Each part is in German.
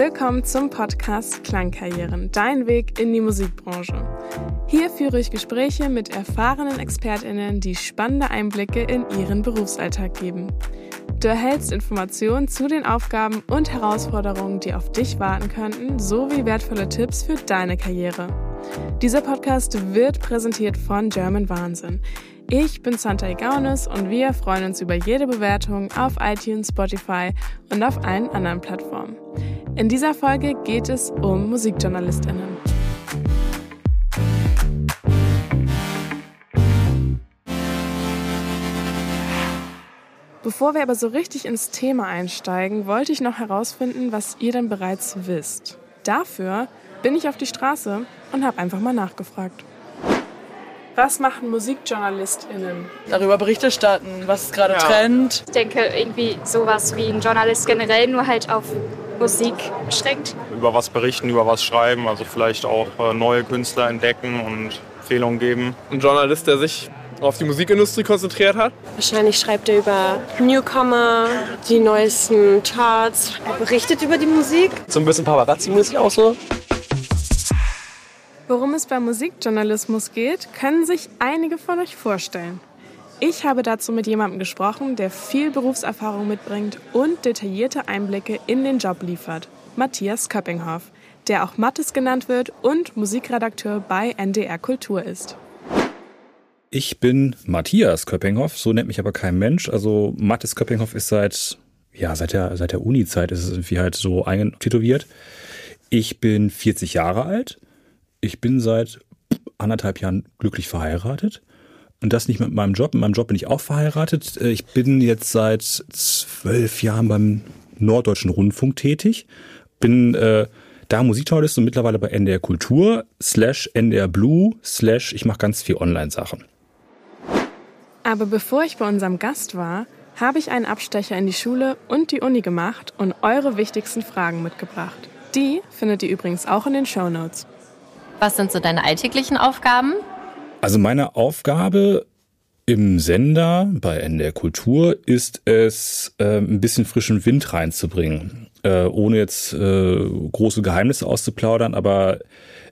Willkommen zum Podcast Klangkarrieren, dein Weg in die Musikbranche. Hier führe ich Gespräche mit erfahrenen ExpertInnen, die spannende Einblicke in ihren Berufsalltag geben. Du erhältst Informationen zu den Aufgaben und Herausforderungen, die auf dich warten könnten, sowie wertvolle Tipps für deine Karriere. Dieser Podcast wird präsentiert von German Wahnsinn. Ich bin Santa Gaunis und wir freuen uns über jede Bewertung auf iTunes, Spotify und auf allen anderen Plattformen. In dieser Folge geht es um Musikjournalistinnen. Bevor wir aber so richtig ins Thema einsteigen, wollte ich noch herausfinden, was ihr denn bereits wisst. Dafür bin ich auf die Straße und habe einfach mal nachgefragt. Was machen MusikjournalistInnen? Darüber Bericht erstatten, was ist gerade ja. Trend. Ich denke, irgendwie sowas wie ein Journalist generell, nur halt auf Musik beschränkt. Über was berichten, über was schreiben, also vielleicht auch äh, neue Künstler entdecken und Empfehlungen geben. Ein Journalist, der sich auf die Musikindustrie konzentriert hat. Wahrscheinlich schreibt er über Newcomer, die neuesten Charts. Er berichtet über die Musik. So ein bisschen Paparazzi-mäßig auch so. Worum es beim Musikjournalismus geht, können sich einige von euch vorstellen. Ich habe dazu mit jemandem gesprochen, der viel Berufserfahrung mitbringt und detaillierte Einblicke in den Job liefert. Matthias Köppinghoff, der auch Mattes genannt wird und Musikredakteur bei NDR Kultur ist. Ich bin Matthias Köppinghoff, so nennt mich aber kein Mensch. Also Mattes Köppinghoff ist seit, ja, seit der, seit der Uni-Zeit ist es irgendwie halt so eingetätowiert. Ich bin 40 Jahre alt ich bin seit anderthalb Jahren glücklich verheiratet. Und das nicht mit meinem Job. Mit meinem Job bin ich auch verheiratet. Äh, ich bin jetzt seit zwölf Jahren beim Norddeutschen Rundfunk tätig. Bin äh, da Musikjournalist und mittlerweile bei NDR Kultur slash NDR Blue slash ich mache ganz viel Online-Sachen. Aber bevor ich bei unserem Gast war, habe ich einen Abstecher in die Schule und die Uni gemacht und eure wichtigsten Fragen mitgebracht. Die findet ihr übrigens auch in den Show Notes. Was sind so deine alltäglichen Aufgaben? Also meine Aufgabe im Sender bei NDR Kultur ist es, äh, ein bisschen frischen Wind reinzubringen. Äh, ohne jetzt äh, große Geheimnisse auszuplaudern, aber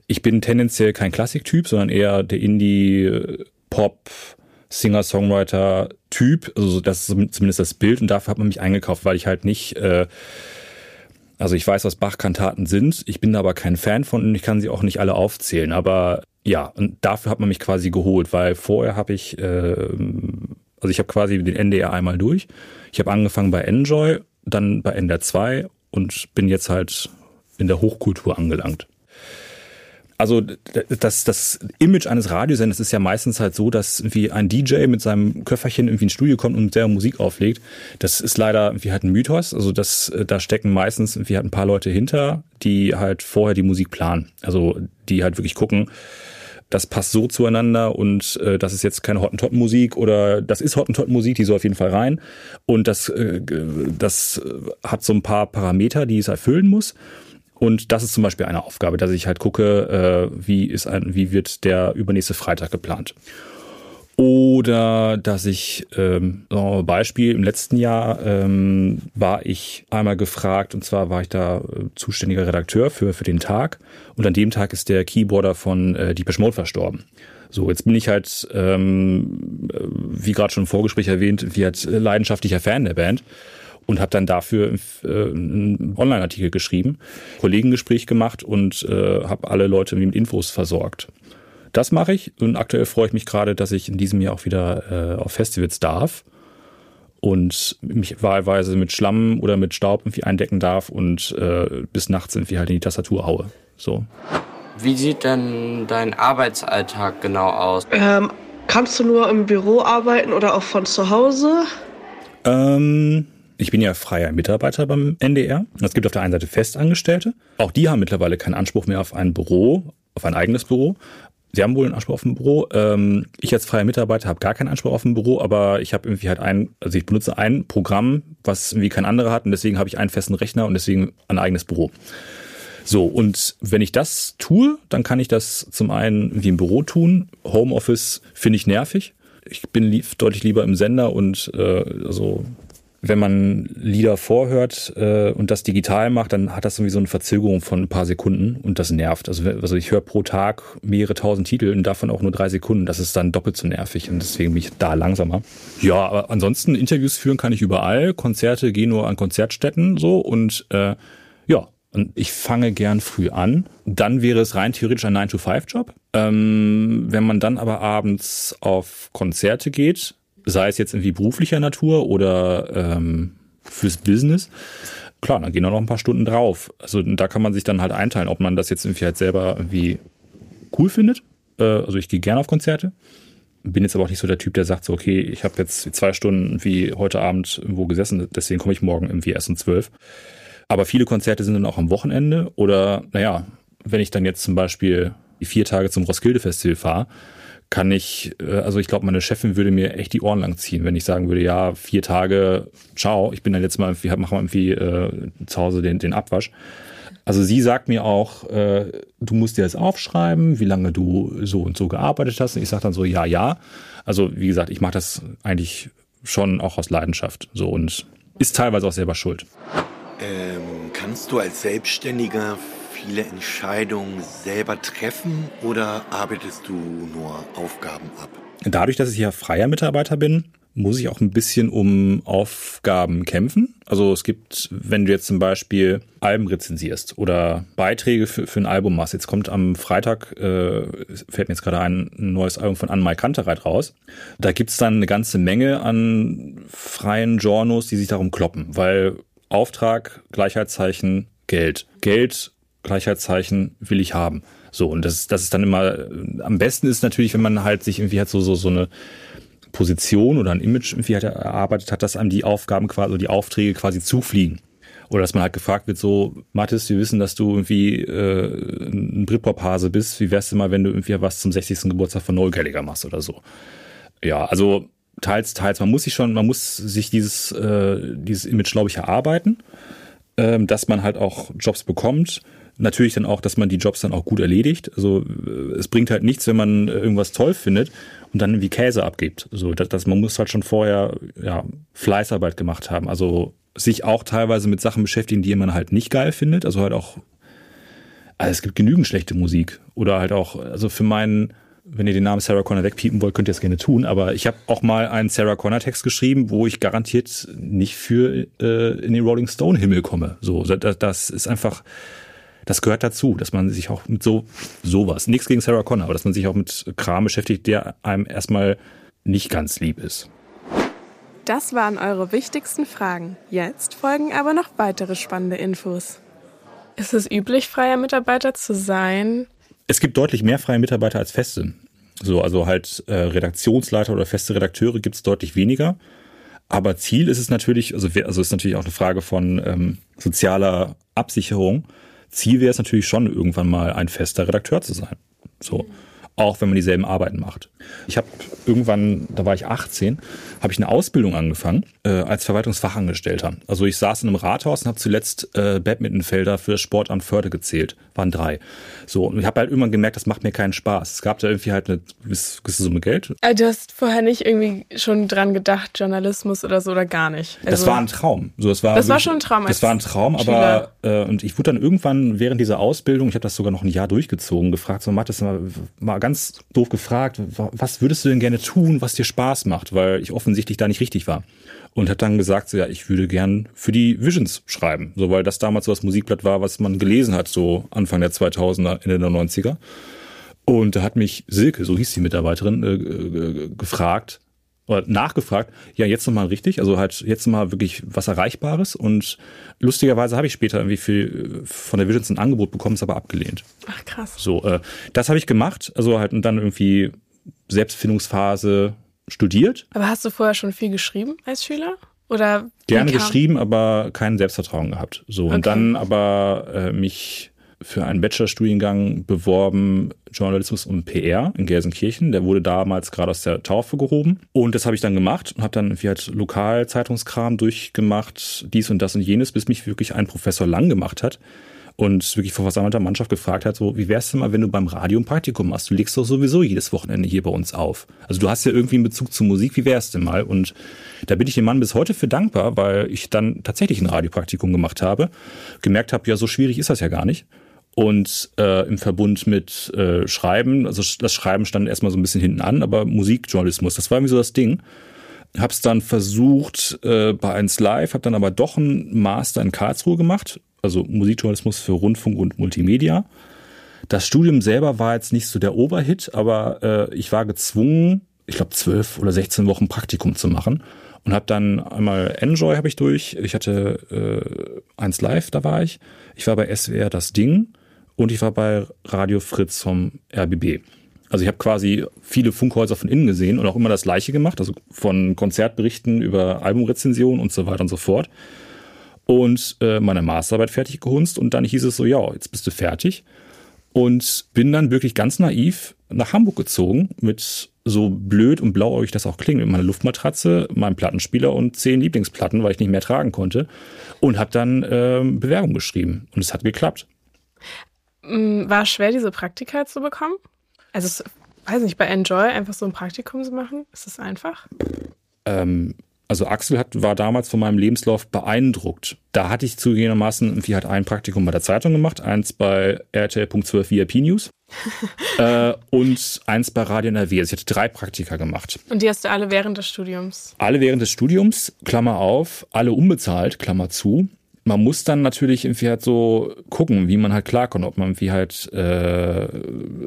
ich bin tendenziell kein Klassiktyp, sondern eher der Indie-Pop, Singer-Songwriter-Typ. Also das ist zumindest das Bild und dafür hat man mich eingekauft, weil ich halt nicht äh, also ich weiß, was Bach-Kantaten sind. Ich bin aber kein Fan von und ich kann sie auch nicht alle aufzählen. Aber ja, und dafür hat man mich quasi geholt, weil vorher habe ich, äh, also ich habe quasi den NDR einmal durch. Ich habe angefangen bei Enjoy, dann bei NDR 2 und bin jetzt halt in der Hochkultur angelangt also das, das Image eines Radiosenders ist ja meistens halt so, dass wie ein DJ mit seinem Köfferchen irgendwie ins Studio kommt und der Musik auflegt. Das ist leider irgendwie halt ein Mythos. Also das, da stecken meistens irgendwie halt ein paar Leute hinter, die halt vorher die Musik planen. Also die halt wirklich gucken, das passt so zueinander und äh, das ist jetzt keine Hottentotten-Musik oder das ist Hottentotten-Musik, die soll auf jeden Fall rein. Und das, äh, das hat so ein paar Parameter, die es erfüllen muss. Und das ist zum Beispiel eine Aufgabe, dass ich halt gucke, äh, wie ist ein, wie wird der übernächste Freitag geplant. Oder dass ich, ähm, so Beispiel, im letzten Jahr ähm, war ich einmal gefragt, und zwar war ich da äh, zuständiger Redakteur für, für den Tag. Und an dem Tag ist der Keyboarder von äh, Deepesh Mode verstorben. So, jetzt bin ich halt, ähm, äh, wie gerade schon im Vorgespräch erwähnt, wie halt leidenschaftlicher Fan der Band und habe dann dafür äh, einen Online-Artikel geschrieben, Kollegengespräch gemacht und äh, habe alle Leute mit Infos versorgt. Das mache ich und aktuell freue ich mich gerade, dass ich in diesem Jahr auch wieder äh, auf Festivals darf und mich wahlweise mit Schlamm oder mit Staub irgendwie eindecken darf und äh, bis nachts irgendwie halt in die Tastatur haue. So. Wie sieht denn dein Arbeitsalltag genau aus? Ähm, kannst du nur im Büro arbeiten oder auch von zu Hause? Ähm, ich bin ja freier Mitarbeiter beim NDR. Es gibt auf der einen Seite Festangestellte. Auch die haben mittlerweile keinen Anspruch mehr auf ein Büro, auf ein eigenes Büro. Sie haben wohl einen Anspruch auf ein Büro. Ähm, ich als freier Mitarbeiter habe gar keinen Anspruch auf ein Büro, aber ich habe irgendwie halt ein, also ich benutze ein Programm, was irgendwie kein anderer hat und deswegen habe ich einen festen Rechner und deswegen ein eigenes Büro. So, und wenn ich das tue, dann kann ich das zum einen wie im Büro tun. Homeoffice finde ich nervig. Ich bin lieb, deutlich lieber im Sender und äh, also wenn man Lieder vorhört äh, und das digital macht, dann hat das irgendwie so eine Verzögerung von ein paar Sekunden und das nervt. Also, also ich höre pro Tag mehrere tausend Titel und davon auch nur drei Sekunden. Das ist dann doppelt so nervig und deswegen bin ich da langsamer. Ja, aber ansonsten Interviews führen kann ich überall. Konzerte gehen nur an Konzertstätten so und äh, ja, und ich fange gern früh an. Dann wäre es rein theoretisch ein 9-to-5-Job. Ähm, wenn man dann aber abends auf Konzerte geht, sei es jetzt irgendwie beruflicher Natur oder ähm, fürs Business, klar, dann gehen da noch ein paar Stunden drauf. Also da kann man sich dann halt einteilen, ob man das jetzt irgendwie halt selber irgendwie cool findet. Äh, also ich gehe gerne auf Konzerte. Bin jetzt aber auch nicht so der Typ, der sagt so, okay, ich habe jetzt zwei Stunden wie heute Abend irgendwo gesessen, deswegen komme ich morgen irgendwie erst um zwölf. Aber viele Konzerte sind dann auch am Wochenende oder, naja, wenn ich dann jetzt zum Beispiel die vier Tage zum Roskilde Festival fahre, kann ich, äh, also ich glaube, meine Chefin würde mir echt die Ohren lang ziehen, wenn ich sagen würde, ja, vier Tage, ciao, ich bin dann jetzt mal irgendwie, mach mal irgendwie äh, zu Hause den, den Abwasch. Also sie sagt mir auch, äh, du musst dir das aufschreiben, wie lange du so und so gearbeitet hast. Und ich sage dann so, ja, ja. Also wie gesagt, ich mache das eigentlich schon auch aus Leidenschaft. So und ist teilweise auch selber schuld. Ähm, kannst du als Selbstständiger viele Entscheidungen selber treffen oder arbeitest du nur Aufgaben ab? Dadurch, dass ich ja freier Mitarbeiter bin, muss ich auch ein bisschen um Aufgaben kämpfen. Also es gibt, wenn du jetzt zum Beispiel Alben rezensierst oder Beiträge für, für ein Album machst. Jetzt kommt am Freitag, äh, fällt mir jetzt gerade ein, ein neues Album von Anne-Mai Kantereit raus. Da gibt's dann eine ganze Menge an freien Journos, die sich darum kloppen, weil Auftrag, Gleichheitszeichen, Geld. Geld Gleichheitszeichen will ich haben. So, und das, das ist dann immer, am besten ist natürlich, wenn man halt sich irgendwie halt so, so, so eine Position oder ein Image irgendwie halt erarbeitet hat, dass einem die Aufgaben quasi, die Aufträge quasi zufliegen. Oder dass man halt gefragt wird, so, Mathis, wir wissen, dass du irgendwie äh, ein Britpop-Hase bist. Wie wär's denn mal, wenn du irgendwie was zum 60. Geburtstag von Noel Gallagher machst oder so? Ja, also teils, teils. Man muss sich schon, man muss sich dieses, äh, dieses Image, glaube ich, erarbeiten, äh, dass man halt auch Jobs bekommt Natürlich dann auch, dass man die Jobs dann auch gut erledigt. Also äh, es bringt halt nichts, wenn man irgendwas toll findet und dann irgendwie Käse abgibt. So, dass, dass man muss halt schon vorher ja, Fleißarbeit gemacht haben. Also sich auch teilweise mit Sachen beschäftigen, die man halt nicht geil findet. Also halt auch, also es gibt genügend schlechte Musik. Oder halt auch, also für meinen, wenn ihr den Namen Sarah Connor wegpiepen wollt, könnt ihr das gerne tun. Aber ich habe auch mal einen Sarah Connor Text geschrieben, wo ich garantiert nicht für äh, in den Rolling Stone Himmel komme. So, das, das ist einfach das gehört dazu, dass man sich auch mit so sowas, nichts gegen Sarah Connor, aber dass man sich auch mit Kram beschäftigt, der einem erstmal nicht ganz lieb ist. Das waren eure wichtigsten Fragen. Jetzt folgen aber noch weitere spannende Infos. Ist es üblich, freier Mitarbeiter zu sein? Es gibt deutlich mehr freie Mitarbeiter als feste. So, also halt äh, Redaktionsleiter oder feste Redakteure gibt es deutlich weniger. Aber Ziel ist es natürlich, also, also ist natürlich auch eine Frage von ähm, sozialer Absicherung. Ziel wäre es natürlich schon, irgendwann mal ein fester Redakteur zu sein. So. Auch wenn man dieselben Arbeiten macht. Ich habe irgendwann, da war ich 18, habe ich eine Ausbildung angefangen äh, als Verwaltungsfachangestellter. Also ich saß in einem Rathaus und habe zuletzt äh, Badmintonfelder für das Sportamt Förde gezählt. Waren drei. So, und ich habe halt irgendwann gemerkt, das macht mir keinen Spaß. Es gab da irgendwie halt eine gewisse Summe Geld. Also du hast vorher nicht irgendwie schon dran gedacht, Journalismus oder so oder gar nicht. Also das war ein Traum. So, das war, das war schon ein Traum. Das war ein Traum, aber äh, und ich wurde dann irgendwann während dieser Ausbildung, ich habe das sogar noch ein Jahr durchgezogen, gefragt, so Mathis, mal, mal ganz doof gefragt, was würdest du denn gerne tun, was dir Spaß macht, weil ich offensichtlich da nicht richtig war. Und hat dann gesagt, so, ja, ich würde gern für die Visions schreiben, so weil das damals so das Musikblatt war, was man gelesen hat, so Anfang der 2000er, Ende der 90er. Und da hat mich Silke, so hieß die Mitarbeiterin, äh, äh, gefragt, oder nachgefragt, ja, jetzt nochmal richtig, also halt jetzt nochmal wirklich was Erreichbares und lustigerweise habe ich später irgendwie viel von der Visions ein Angebot bekommen, es aber abgelehnt. Ach krass. So, äh, das habe ich gemacht, also halt und dann irgendwie Selbstfindungsphase studiert. Aber hast du vorher schon viel geschrieben als Schüler? Oder gerne geschrieben, aber kein Selbstvertrauen gehabt. So okay. und dann aber äh, mich für einen Bachelorstudiengang beworben, Journalismus und PR in Gelsenkirchen. Der wurde damals gerade aus der Taufe gehoben. Und das habe ich dann gemacht und habe dann irgendwie halt Lokalzeitungskram durchgemacht, dies und das und jenes, bis mich wirklich ein Professor lang gemacht hat und wirklich vor versammelter Mannschaft gefragt hat, so, wie wär's denn mal, wenn du beim Radio ein Praktikum machst? Du legst doch sowieso jedes Wochenende hier bei uns auf. Also du hast ja irgendwie einen Bezug zur Musik, wie wär's denn mal? Und da bin ich dem Mann bis heute für dankbar, weil ich dann tatsächlich ein Radiopraktikum gemacht habe, gemerkt habe, ja, so schwierig ist das ja gar nicht. Und äh, im Verbund mit äh, Schreiben, also das Schreiben stand erstmal so ein bisschen hinten an, aber Musikjournalismus, das war irgendwie so das Ding. Hab's dann versucht äh, bei 1 Live, hab dann aber doch einen Master in Karlsruhe gemacht, also Musikjournalismus für Rundfunk und Multimedia. Das Studium selber war jetzt nicht so der Oberhit, aber äh, ich war gezwungen, ich glaube zwölf oder 16 Wochen Praktikum zu machen und habe dann einmal Enjoy habe ich durch. Ich hatte äh, 1 Live, da war ich. Ich war bei SWR das Ding und ich war bei Radio Fritz vom RBB. Also ich habe quasi viele Funkhäuser von innen gesehen und auch immer das Gleiche gemacht, also von Konzertberichten über Albumrezensionen und so weiter und so fort. Und äh, meine Masterarbeit fertig gehunzt und dann hieß es so, ja, jetzt bist du fertig. Und bin dann wirklich ganz naiv nach Hamburg gezogen mit so blöd und blauäugig das auch klingt, mit meiner Luftmatratze, meinem Plattenspieler und zehn Lieblingsplatten, weil ich nicht mehr tragen konnte. Und habe dann äh, Bewerbung geschrieben. Und es hat geklappt. Mm, war es schwer, diese Praktika zu bekommen? Also, es, weiß nicht, bei Enjoy einfach so ein Praktikum zu machen, ist das einfach? Ähm, also Axel hat, war damals von meinem Lebenslauf beeindruckt. Da hatte ich zugegebenermaßen irgendwie halt ein Praktikum bei der Zeitung gemacht, eins bei RTL.12 VIP News äh, und eins bei Radio NRW. Also ich hatte drei Praktika gemacht. Und die hast du alle während des Studiums? Alle während des Studiums, Klammer auf, alle unbezahlt, Klammer zu man muss dann natürlich irgendwie halt so gucken, wie man halt klarkommt, ob man irgendwie halt äh,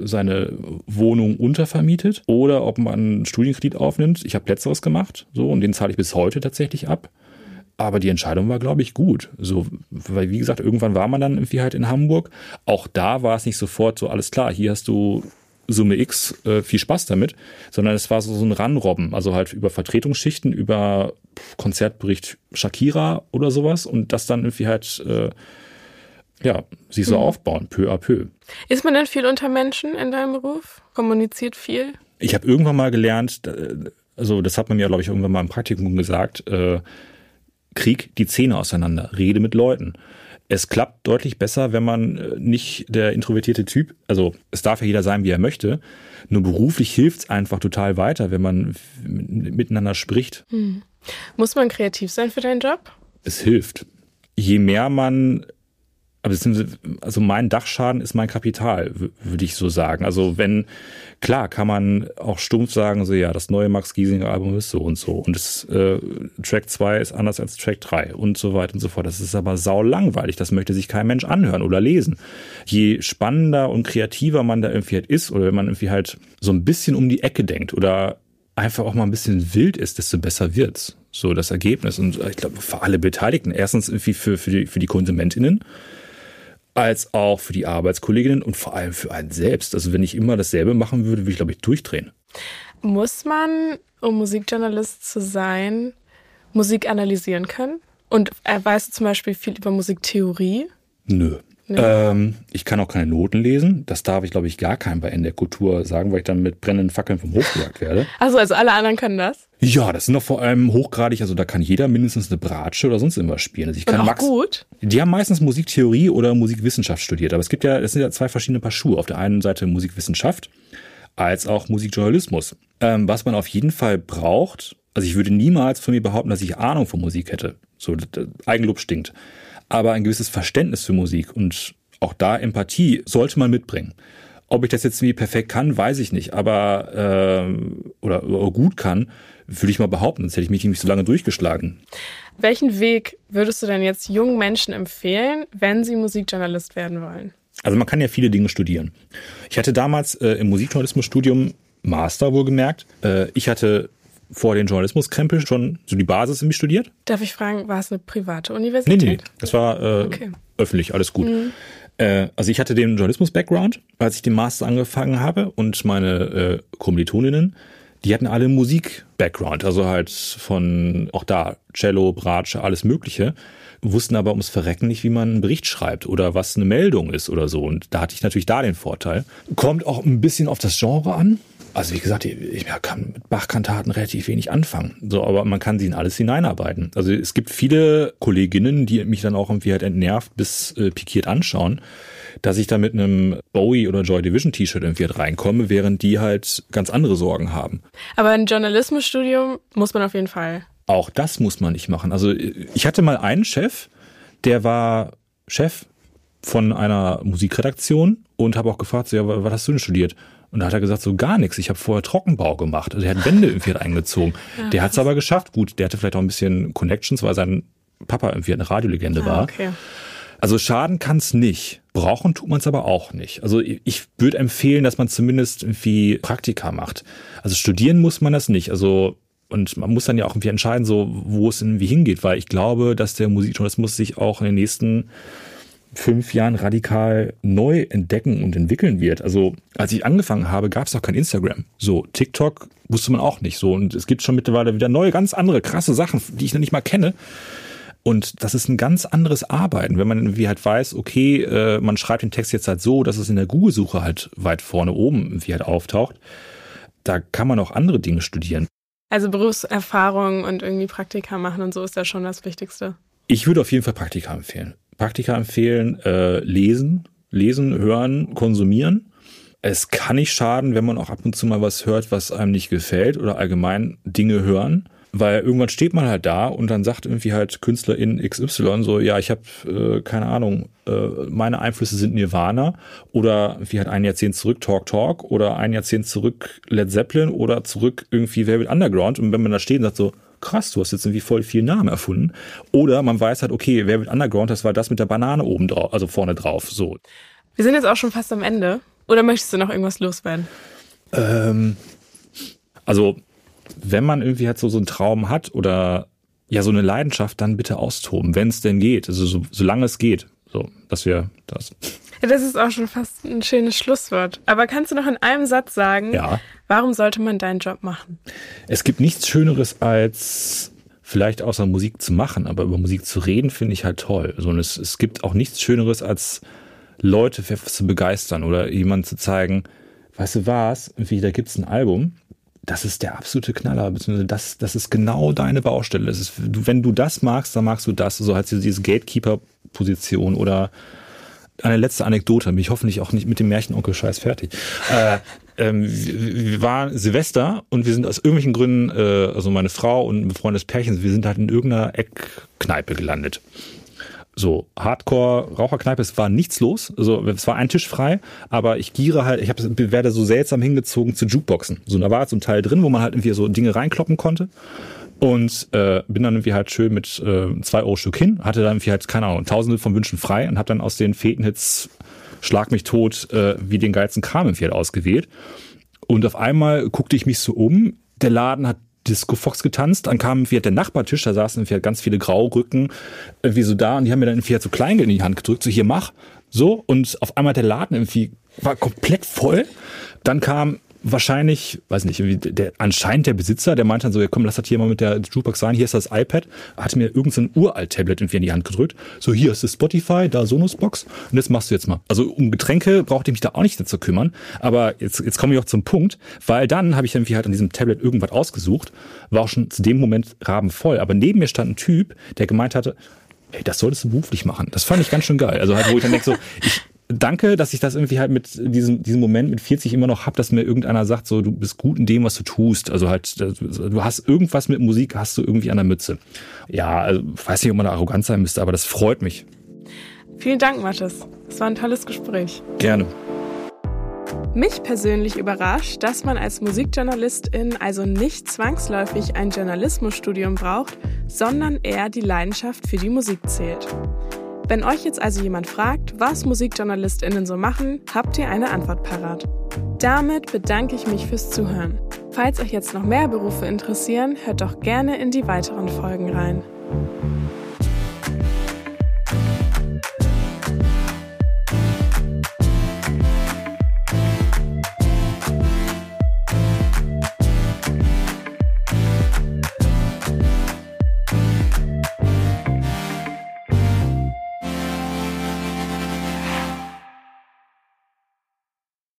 seine Wohnung untervermietet oder ob man einen Studienkredit aufnimmt. Ich habe letzteres gemacht, so und den zahle ich bis heute tatsächlich ab. Aber die Entscheidung war, glaube ich, gut. So, weil wie gesagt, irgendwann war man dann irgendwie halt in Hamburg. Auch da war es nicht sofort so alles klar. Hier hast du Summe X, äh, viel Spaß damit, sondern es war so, so ein Ranrobben, also halt über Vertretungsschichten, über Konzertbericht Shakira oder sowas und das dann irgendwie halt, äh, ja, sich so mhm. aufbauen, peu à peu. Ist man denn viel unter Menschen in deinem Beruf? Kommuniziert viel? Ich habe irgendwann mal gelernt, also das hat man mir, glaube ich, irgendwann mal im Praktikum gesagt, äh, Krieg die Zähne auseinander, rede mit Leuten es klappt deutlich besser, wenn man äh, nicht der introvertierte Typ, also es darf ja jeder sein, wie er möchte, nur beruflich hilft es einfach total weiter, wenn man miteinander spricht. Hm. Muss man kreativ sein für deinen Job? Es hilft. Je mehr man also mein Dachschaden ist mein Kapital, würde ich so sagen. Also wenn, klar, kann man auch stumpf sagen, so ja, das neue Max Giesinger Album ist so und so und das äh, Track 2 ist anders als Track 3 und so weiter und so fort. Das ist aber sau langweilig, das möchte sich kein Mensch anhören oder lesen. Je spannender und kreativer man da irgendwie halt ist oder wenn man irgendwie halt so ein bisschen um die Ecke denkt oder einfach auch mal ein bisschen wild ist, desto besser wird's. So das Ergebnis. Und ich glaube, für alle Beteiligten. Erstens irgendwie für, für, die, für die KonsumentInnen als auch für die Arbeitskolleginnen und vor allem für einen selbst. Also wenn ich immer dasselbe machen würde, würde ich, glaube ich, durchdrehen. Muss man, um Musikjournalist zu sein, Musik analysieren können? Und weißt du zum Beispiel viel über Musiktheorie? Nö. Nee. Ähm, ich kann auch keine Noten lesen. Das darf ich, glaube ich, gar keinem bei N der Kultur sagen, weil ich dann mit brennenden Fackeln vom Hof gejagt werde. Also, also alle anderen können das? Ja, das sind doch vor allem hochgradig, also da kann jeder mindestens eine Bratsche oder sonst irgendwas spielen. Also ich kann Und auch Max, gut? Die haben meistens Musiktheorie oder Musikwissenschaft studiert, aber es gibt ja, das sind ja zwei verschiedene Paar Schuhe. Auf der einen Seite Musikwissenschaft als auch Musikjournalismus. Ähm, was man auf jeden Fall braucht, also ich würde niemals von mir behaupten, dass ich Ahnung von Musik hätte. So, Eigenlob stinkt. Aber ein gewisses Verständnis für Musik und auch da Empathie sollte man mitbringen. Ob ich das jetzt wie perfekt kann, weiß ich nicht, aber äh, oder, oder gut kann, würde ich mal behaupten, sonst hätte ich mich nicht so lange durchgeschlagen. Welchen Weg würdest du denn jetzt jungen Menschen empfehlen, wenn sie Musikjournalist werden wollen? Also man kann ja viele Dinge studieren. Ich hatte damals äh, im Musikjournalismusstudium Master wohlgemerkt. Äh, ich hatte vor den Journalismuskrempel schon so die Basis in mich studiert. Darf ich fragen, war es eine private Universität? Nee, nee, das war äh, okay. öffentlich, alles gut. Mhm. Äh, also ich hatte den Journalismus-Background, als ich den Master angefangen habe und meine äh, Kommilitoninnen, die hatten alle Musik-Background, also halt von auch da Cello, Bratsche, alles Mögliche, wussten aber ums Verrecken nicht, wie man einen Bericht schreibt oder was eine Meldung ist oder so. Und da hatte ich natürlich da den Vorteil. Kommt auch ein bisschen auf das Genre an. Also wie gesagt, ich kann mit Bach-Kantaten relativ wenig anfangen. So, aber man kann sie in alles hineinarbeiten. Also es gibt viele Kolleginnen, die mich dann auch irgendwie halt entnervt bis äh, pikiert anschauen, dass ich da mit einem Bowie oder Joy Division T-Shirt irgendwie halt reinkomme, während die halt ganz andere Sorgen haben. Aber ein Journalismusstudium muss man auf jeden Fall. Auch das muss man nicht machen. Also ich hatte mal einen Chef, der war Chef von einer Musikredaktion und habe auch gefragt, so, ja, was hast du denn studiert? Und da hat er gesagt, so gar nichts. Ich habe vorher Trockenbau gemacht. Also er hat Wände irgendwie eingezogen. Ja, der hat es aber geschafft. Gut, der hatte vielleicht auch ein bisschen Connections, weil sein Papa irgendwie eine Radiolegende ah, war. Okay. Also schaden kann es nicht. Brauchen tut man es aber auch nicht. Also ich würde empfehlen, dass man zumindest irgendwie Praktika macht. Also studieren muss man das nicht. Also und man muss dann ja auch irgendwie entscheiden, so wo es irgendwie hingeht, weil ich glaube, dass der Musikjournalismus sich auch in den nächsten fünf Jahren radikal neu entdecken und entwickeln wird. Also als ich angefangen habe, gab es auch kein Instagram. So TikTok wusste man auch nicht so und es gibt schon mittlerweile wieder neue, ganz andere krasse Sachen, die ich noch nicht mal kenne. Und das ist ein ganz anderes Arbeiten, wenn man irgendwie halt weiß, okay, äh, man schreibt den Text jetzt halt so, dass es in der Google-Suche halt weit vorne oben irgendwie halt auftaucht. Da kann man auch andere Dinge studieren. Also Berufserfahrung und irgendwie Praktika machen und so ist da schon das Wichtigste. Ich würde auf jeden Fall Praktika empfehlen. Praktika empfehlen, äh, lesen, lesen, hören, konsumieren. Es kann nicht schaden, wenn man auch ab und zu mal was hört, was einem nicht gefällt oder allgemein Dinge hören. Weil irgendwann steht man halt da und dann sagt irgendwie halt Künstlerin XY so, ja, ich habe äh, keine Ahnung, äh, meine Einflüsse sind Nirvana oder wie halt ein Jahrzehnt zurück Talk Talk oder ein Jahrzehnt zurück Led Zeppelin oder zurück irgendwie Velvet Underground und wenn man da steht und sagt so, krass, du hast jetzt irgendwie voll viel Namen erfunden. Oder man weiß halt, okay, wer mit Underground, das war das mit der Banane oben drauf, also vorne drauf, so. Wir sind jetzt auch schon fast am Ende. Oder möchtest du noch irgendwas loswerden? Ähm, also, wenn man irgendwie halt so, so einen Traum hat oder ja, so eine Leidenschaft, dann bitte austoben, wenn es denn geht. Also, so, solange es geht. So, dass wir das. Ja, das ist auch schon fast ein schönes Schlusswort. Aber kannst du noch in einem Satz sagen, ja. warum sollte man deinen Job machen? Es gibt nichts Schöneres als vielleicht außer Musik zu machen, aber über Musik zu reden finde ich halt toll. Also, es, es gibt auch nichts Schöneres als Leute für zu begeistern oder jemand zu zeigen, weißt du was, wie da gibt's ein Album, das ist der absolute Knaller, beziehungsweise das, das ist genau deine Baustelle. Ist, wenn du das magst, dann magst du das. So halt diese Gatekeeper-Position oder eine letzte Anekdote, bin ich hoffentlich auch nicht mit dem Märchenonkel-Scheiß fertig. äh, ähm, wir waren Silvester und wir sind aus irgendwelchen Gründen, äh, also meine Frau und ein befreundetes Pärchen, wir sind halt in irgendeiner Eckkneipe gelandet. So, Hardcore-Raucherkneipe, es war nichts los. Also es war ein Tisch frei, aber ich giere halt, ich hab, werde so seltsam hingezogen zu Jukeboxen. So, da war ein Teil drin, wo man halt irgendwie so Dinge reinkloppen konnte. Und äh, bin dann irgendwie halt schön mit äh, zwei Euro Stück hin, hatte dann irgendwie halt, keine Ahnung, tausende von Wünschen frei und habe dann aus den Fetenhits Schlag mich tot äh, wie den geilsten Kram irgendwie halt ausgewählt. Und auf einmal guckte ich mich so um. Der Laden hat Disco Fox getanzt, dann kam irgendwie halt der Nachbartisch, da saßen irgendwie halt ganz viele Graurücken irgendwie so da und die haben mir dann irgendwie halt so Kleingeld in die Hand gedrückt, so hier mach, so und auf einmal der Laden irgendwie war komplett voll. Dann kam wahrscheinlich, weiß nicht, der, anscheinend der Besitzer, der meinte dann so, ja komm, lass das hier mal mit der Jukebox rein, hier ist das iPad, hatte mir irgendein so Uralt-Tablet irgendwie in die Hand gedrückt. So, hier ist das Spotify, da Sonos-Box und das machst du jetzt mal. Also um Getränke brauchte ich mich da auch nicht dazu kümmern, aber jetzt, jetzt komme ich auch zum Punkt, weil dann habe ich irgendwie halt an diesem Tablet irgendwas ausgesucht, war auch schon zu dem Moment rabenvoll, aber neben mir stand ein Typ, der gemeint hatte, ey, das solltest du beruflich machen. Das fand ich ganz schön geil. Also halt, wo ich dann denke so, ich, danke, dass ich das irgendwie halt mit diesem, diesem Moment mit 40 immer noch hab, dass mir irgendeiner sagt, so, du bist gut in dem, was du tust. Also halt, du hast irgendwas mit Musik, hast du irgendwie an der Mütze. Ja, also, weiß nicht, ob man da arrogant sein müsste, aber das freut mich. Vielen Dank, Mathis. Es war ein tolles Gespräch. Gerne. Mich persönlich überrascht, dass man als Musikjournalistin also nicht zwangsläufig ein Journalismusstudium braucht, sondern eher die Leidenschaft für die Musik zählt. Wenn euch jetzt also jemand fragt, was MusikjournalistInnen so machen, habt ihr eine Antwort parat. Damit bedanke ich mich fürs Zuhören. Falls euch jetzt noch mehr Berufe interessieren, hört doch gerne in die weiteren Folgen rein.